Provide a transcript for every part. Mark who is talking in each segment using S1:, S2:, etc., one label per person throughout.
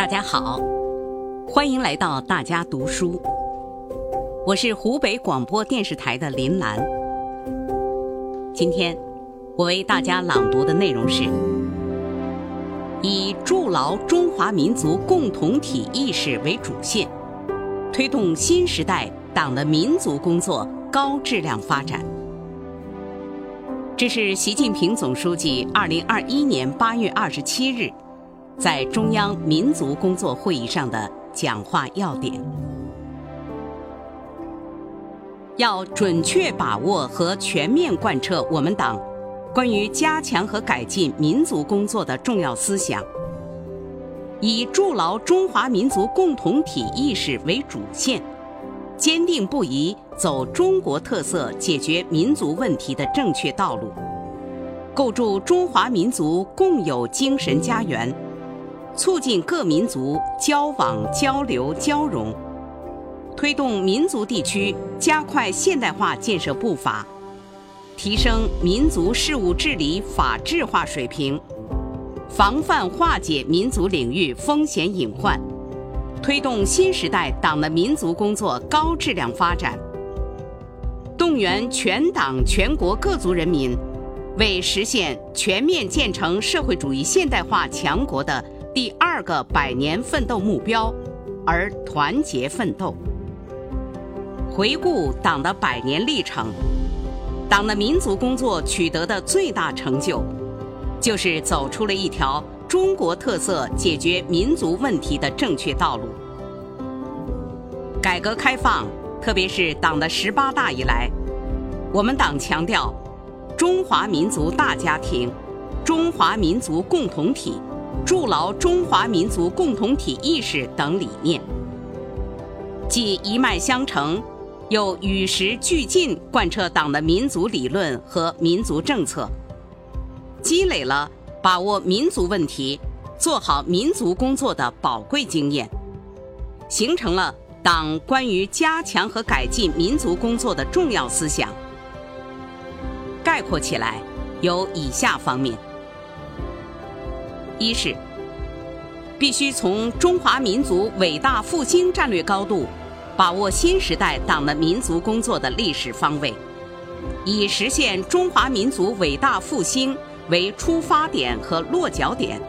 S1: 大家好，欢迎来到大家读书。我是湖北广播电视台的林兰。今天我为大家朗读的内容是：以筑牢中华民族共同体意识为主线，推动新时代党的民族工作高质量发展。这是习近平总书记二零二一年八月二十七日。在中央民族工作会议上的讲话要点，要准确把握和全面贯彻我们党关于加强和改进民族工作的重要思想，以筑牢中华民族共同体意识为主线，坚定不移走中国特色解决民族问题的正确道路，构筑中华民族共有精神家园。促进各民族交往交流交融，推动民族地区加快现代化建设步伐，提升民族事务治理法治化水平，防范化解民族领域风险隐患，推动新时代党的民族工作高质量发展，动员全党全国各族人民为实现全面建成社会主义现代化强国的。第二个百年奋斗目标，而团结奋斗。回顾党的百年历程，党的民族工作取得的最大成就，就是走出了一条中国特色解决民族问题的正确道路。改革开放，特别是党的十八大以来，我们党强调中华民族大家庭、中华民族共同体。筑牢中华民族共同体意识等理念，既一脉相承，又与时俱进，贯彻党的民族理论和民族政策，积累了把握民族问题、做好民族工作的宝贵经验，形成了党关于加强和改进民族工作的重要思想。概括起来，有以下方面。一是必须从中华民族伟大复兴战略高度，把握新时代党的民族工作的历史方位，以实现中华民族伟大复兴为出发点和落脚点，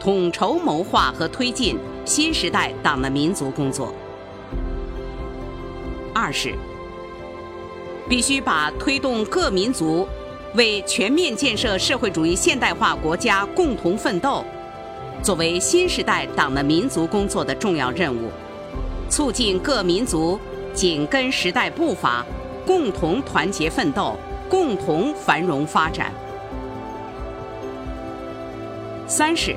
S1: 统筹谋划和推进新时代党的民族工作。二是必须把推动各民族。为全面建设社会主义现代化国家共同奋斗，作为新时代党的民族工作的重要任务，促进各民族紧跟时代步伐，共同团结奋斗，共同繁荣发展。三是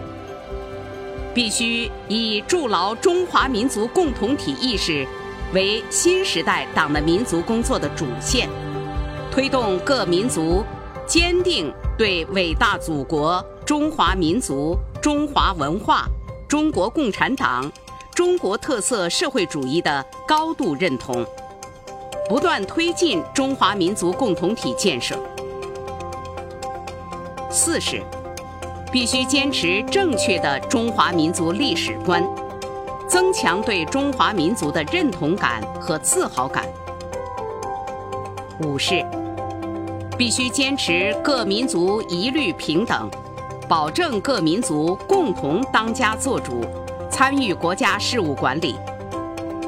S1: 必须以筑牢中华民族共同体意识为新时代党的民族工作的主线，推动各民族。坚定对伟大祖国、中华民族、中华文化、中国共产党、中国特色社会主义的高度认同，不断推进中华民族共同体建设。四是，必须坚持正确的中华民族历史观，增强对中华民族的认同感和自豪感。五是。必须坚持各民族一律平等，保证各民族共同当家作主，参与国家事务管理，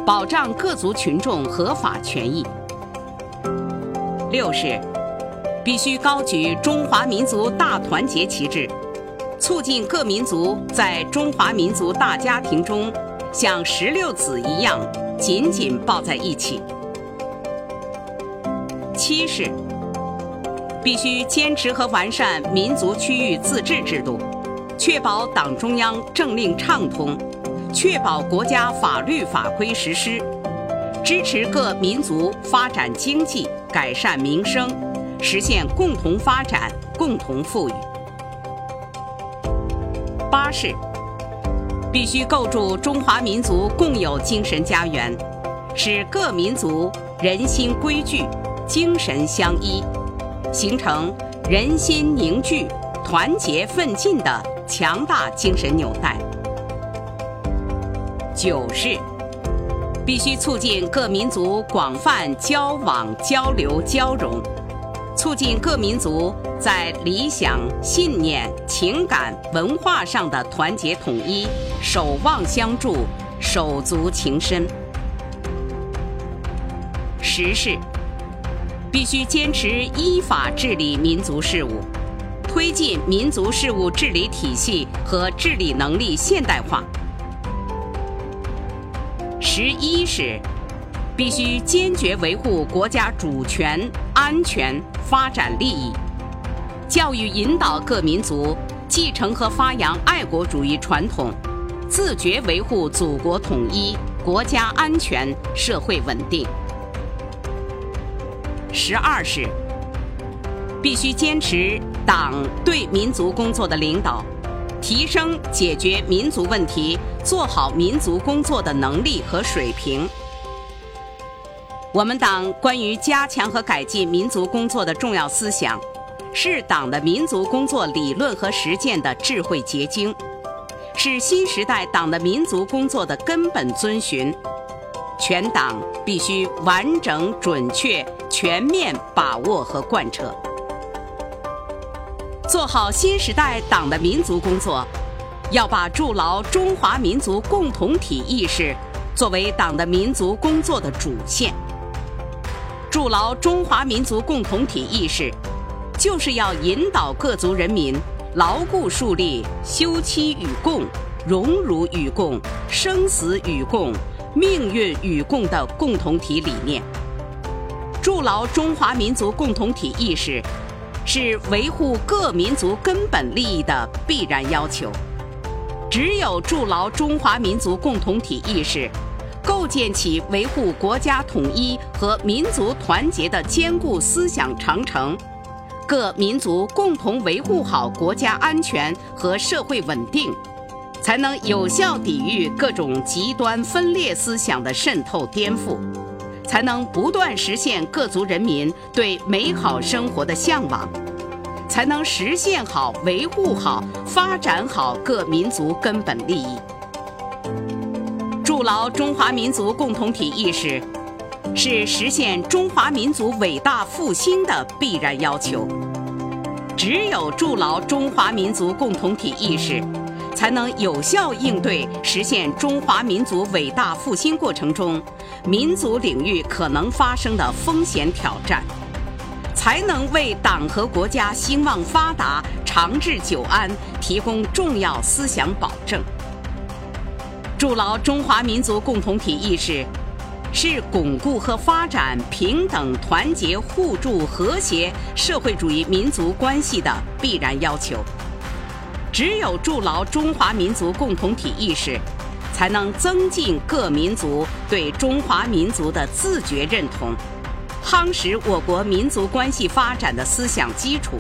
S1: 保障各族群众合法权益。六是必须高举中华民族大团结旗帜，促进各民族在中华民族大家庭中像石榴籽一样紧紧抱在一起。七是。必须坚持和完善民族区域自治制度，确保党中央政令畅通，确保国家法律法规实施，支持各民族发展经济、改善民生，实现共同发展、共同富裕。八是必须构筑中华民族共有精神家园，使各民族人心归聚、精神相依。形成人心凝聚、团结奋进的强大精神纽带。九是必须促进各民族广泛交往、交流、交融，促进各民族在理想、信念、情感、文化上的团结统一，守望相助，手足情深。十是必须坚持依法治理民族事务，推进民族事务治理体系和治理能力现代化。十一是必须坚决维护国家主权、安全、发展利益，教育引导各民族继承和发扬爱国主义传统，自觉维护祖国统一、国家安全、社会稳定。十二是必须坚持党对民族工作的领导。提升解决民族问题、做好民族工作的能力和水平。我们党关于加强和改进民族工作的重要思想，是党的民族工作理论和实践的智慧结晶，是新时代党的民族工作的根本遵循。全党必须完整、准确、全面把握和贯彻。做好新时代党的民族工作，要把筑牢中华民族共同体意识作为党的民族工作的主线。筑牢中华民族共同体意识，就是要引导各族人民牢固树立休戚与共、荣辱与共、生死与共、命运与共的共同体理念。筑牢中华民族共同体意识。是维护各民族根本利益的必然要求。只有筑牢中华民族共同体意识，构建起维护国家统一和民族团结的坚固思想长城，各民族共同维护好国家安全和社会稳定，才能有效抵御各种极端分裂思想的渗透颠覆。才能不断实现各族人民对美好生活的向往，才能实现好、维护好、发展好各民族根本利益。筑牢中华民族共同体意识，是实现中华民族伟大复兴的必然要求。只有筑牢中华民族共同体意识，才能有效应对实现中华民族伟大复兴过程中民族领域可能发生的风险挑战，才能为党和国家兴旺发达、长治久安提供重要思想保证。筑牢中华民族共同体意识，是巩固和发展平等、团结、互助、和谐社会主义民族关系的必然要求。只有筑牢中华民族共同体意识，才能增进各民族对中华民族的自觉认同，夯实我国民族关系发展的思想基础，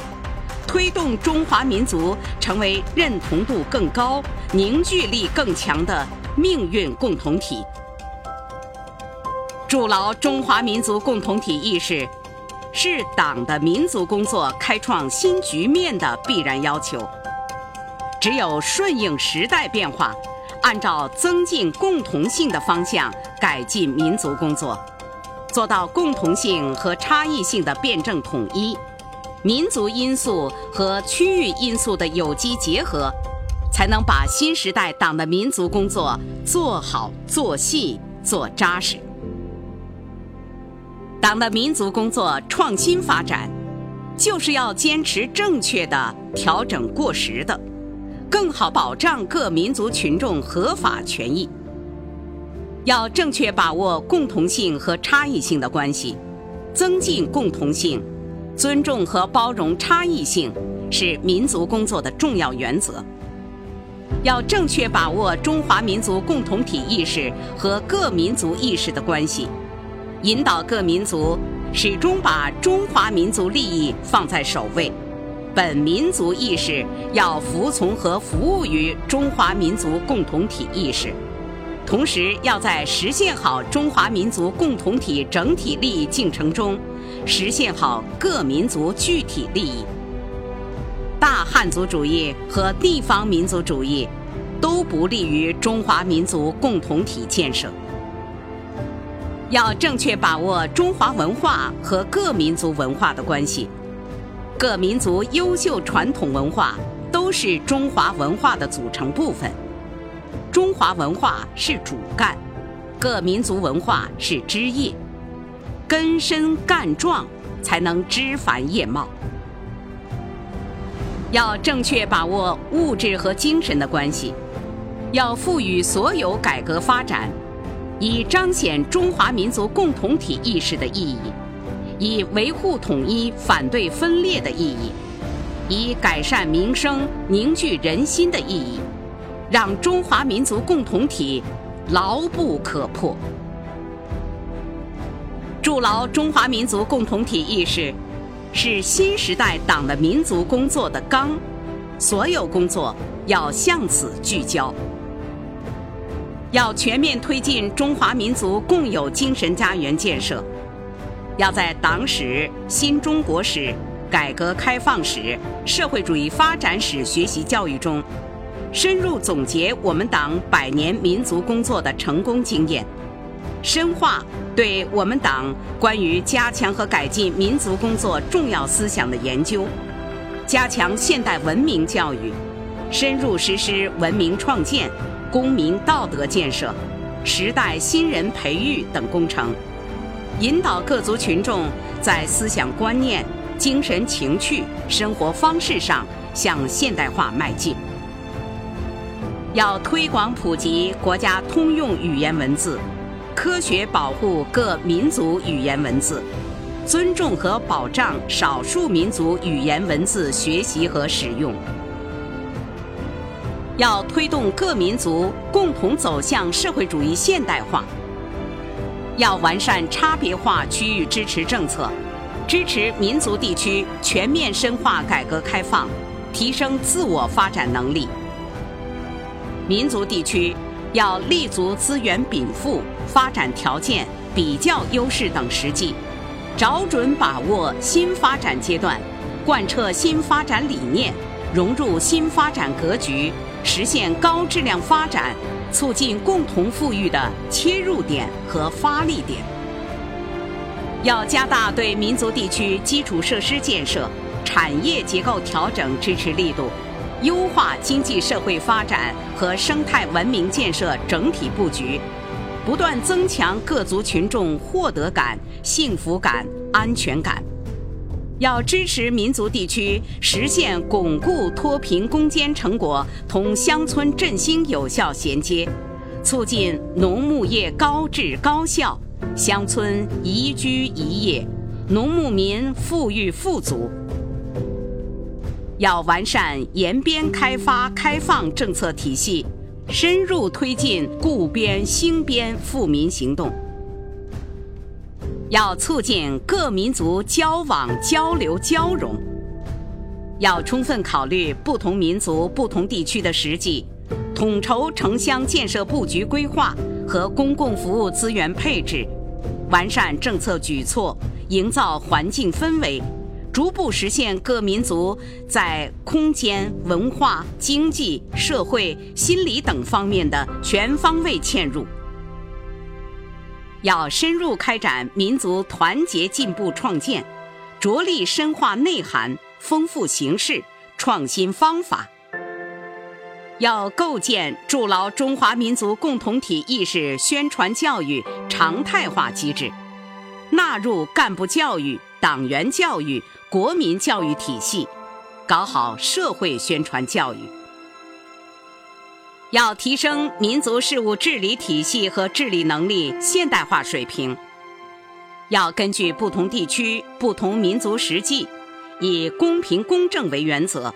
S1: 推动中华民族成为认同度更高、凝聚力更强的命运共同体。筑牢中华民族共同体意识，是党的民族工作开创新局面的必然要求。只有顺应时代变化，按照增进共同性的方向改进民族工作，做到共同性和差异性的辩证统一，民族因素和区域因素的有机结合，才能把新时代党的民族工作做好、做细、做扎实。党的民族工作创新发展，就是要坚持正确的调整过时的。更好保障各民族群众合法权益。要正确把握共同性和差异性的关系，增进共同性，尊重和包容差异性，是民族工作的重要原则。要正确把握中华民族共同体意识和各民族意识的关系，引导各民族始终把中华民族利益放在首位。本民族意识要服从和服务于中华民族共同体意识，同时要在实现好中华民族共同体整体利益进程中，实现好各民族具体利益。大汉族主义和地方民族主义，都不利于中华民族共同体建设。要正确把握中华文化和各民族文化的关系，各民族优秀传统文化都是中华文化的组成部分。中华文化是主干，各民族文化是枝叶，根深干壮，才能枝繁叶茂。要正确把握物质和精神的关系，要赋予所有改革发展以彰显中华民族共同体意识的意义，以维护统一、反对分裂的意义，以改善民生、凝聚人心的意义，让中华民族共同体牢不可破。筑牢中华民族共同体意识。是新时代党的民族工作的纲，所有工作要向此聚焦。要全面推进中华民族共有精神家园建设，要在党史、新中国史、改革开放史、社会主义发展史学习教育中，深入总结我们党百年民族工作的成功经验。深化对我们党关于加强和改进民族工作重要思想的研究，加强现代文明教育，深入实施文明创建、公民道德建设、时代新人培育等工程，引导各族群众在思想观念、精神情趣、生活方式上向现代化迈进。要推广普及国家通用语言文字。科学保护各民族语言文字，尊重和保障少数民族语言文字学习和使用。要推动各民族共同走向社会主义现代化。要完善差别化区域支持政策，支持民族地区全面深化改革开放，提升自我发展能力。民族地区。要立足资源禀赋、发展条件、比较优势等实际，找准把握新发展阶段，贯彻新发展理念，融入新发展格局，实现高质量发展，促进共同富裕的切入点和发力点。要加大对民族地区基础设施建设、产业结构调整支持力度。优化经济社会发展和生态文明建设整体布局，不断增强各族群众获得感、幸福感、安全感。要支持民族地区实现巩固脱贫攻坚成果同乡村振兴有效衔接，促进农牧业高质高效，乡村宜居宜业，农牧民富裕富足。要完善沿边开发开放政策体系，深入推进固边兴边富民行动。要促进各民族交往交流交融。要充分考虑不同民族不同地区的实际，统筹城乡建设布局规划和公共服务资源配置，完善政策举措，营造环境氛围。逐步实现各民族在空间、文化、经济、社会、心理等方面的全方位嵌入。要深入开展民族团结进步创建，着力深化内涵、丰富形式、创新方法。要构建筑牢中华民族共同体意识宣传教育常态化机制，纳入干部教育、党员教育。国民教育体系，搞好社会宣传教育。要提升民族事务治理体系和治理能力现代化水平。要根据不同地区、不同民族实际，以公平公正为原则，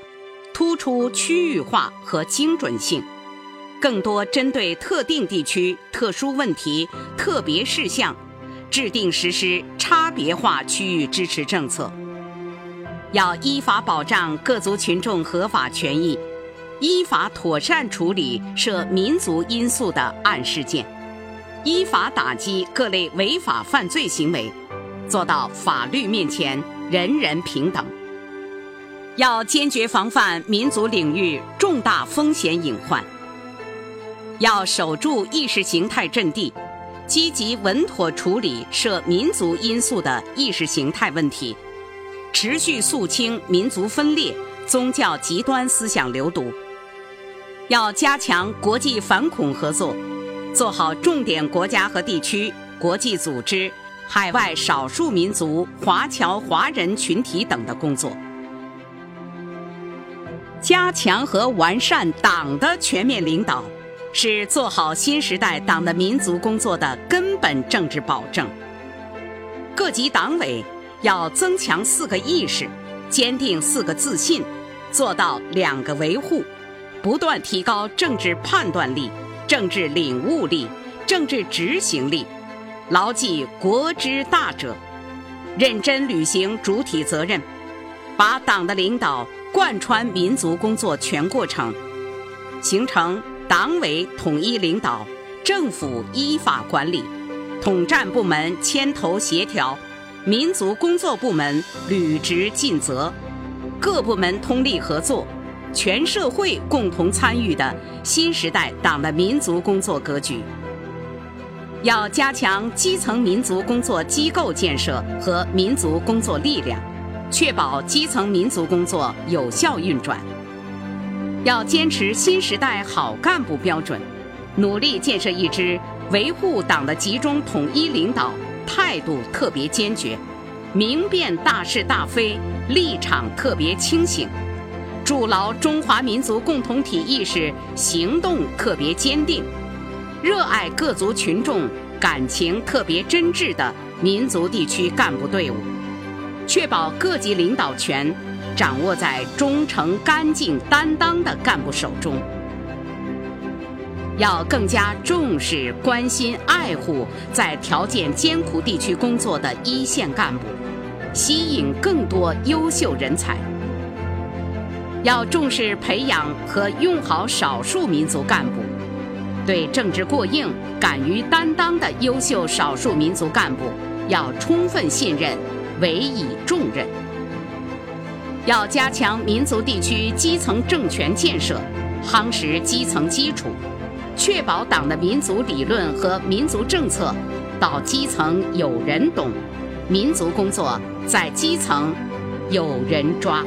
S1: 突出区域化和精准性，更多针对特定地区特殊问题、特别事项，制定实施差别化区域支持政策。要依法保障各族群众合法权益，依法妥善处理涉民族因素的案事件，依法打击各类违法犯罪行为，做到法律面前人人平等。要坚决防范民族领域重大风险隐患，要守住意识形态阵地，积极稳妥处理涉民族因素的意识形态问题，持续肃清民族分裂、宗教极端思想流毒。要加强国际反恐合作，做好重点国家和地区、国际组织、海外少数民族、华侨华人群体等的工作。加强和完善党的全面领导，是做好新时代党的民族工作的根本政治保证。各级党委要增强四个意识，坚定四个自信，做到两个维护，不断提高政治判断力、政治领悟力、政治执行力，牢记国之大者，认真履行主体责任，把党的领导。贯穿民族工作全过程，形成党委统一领导、政府依法管理、统战部门牵头协调、民族工作部门履职尽责、各部门通力合作、全社会共同参与的新时代党的民族工作格局。要加强基层民族工作机构建设和民族工作力量。确保基层民族工作有效运转，要坚持新时代好干部标准，努力建设一支维护党的集中统一领导态度特别坚决、明辨大是大非立场特别清醒、筑牢中华民族共同体意识行动特别坚定、热爱各族群众感情特别真挚的民族地区干部队伍。确保各级领导权掌握在忠诚、干净、担当的干部手中。要更加重视、关心、爱护在条件艰苦地区工作的一线干部，吸引更多优秀人才。要重视培养和用好少数民族干部，对政治过硬、敢于担当的优秀少数民族干部要充分信任。委以重任，要加强民族地区基层政权建设，夯实基层基础，确保党的民族理论和民族政策到基层有人懂，民族工作在基层有人抓。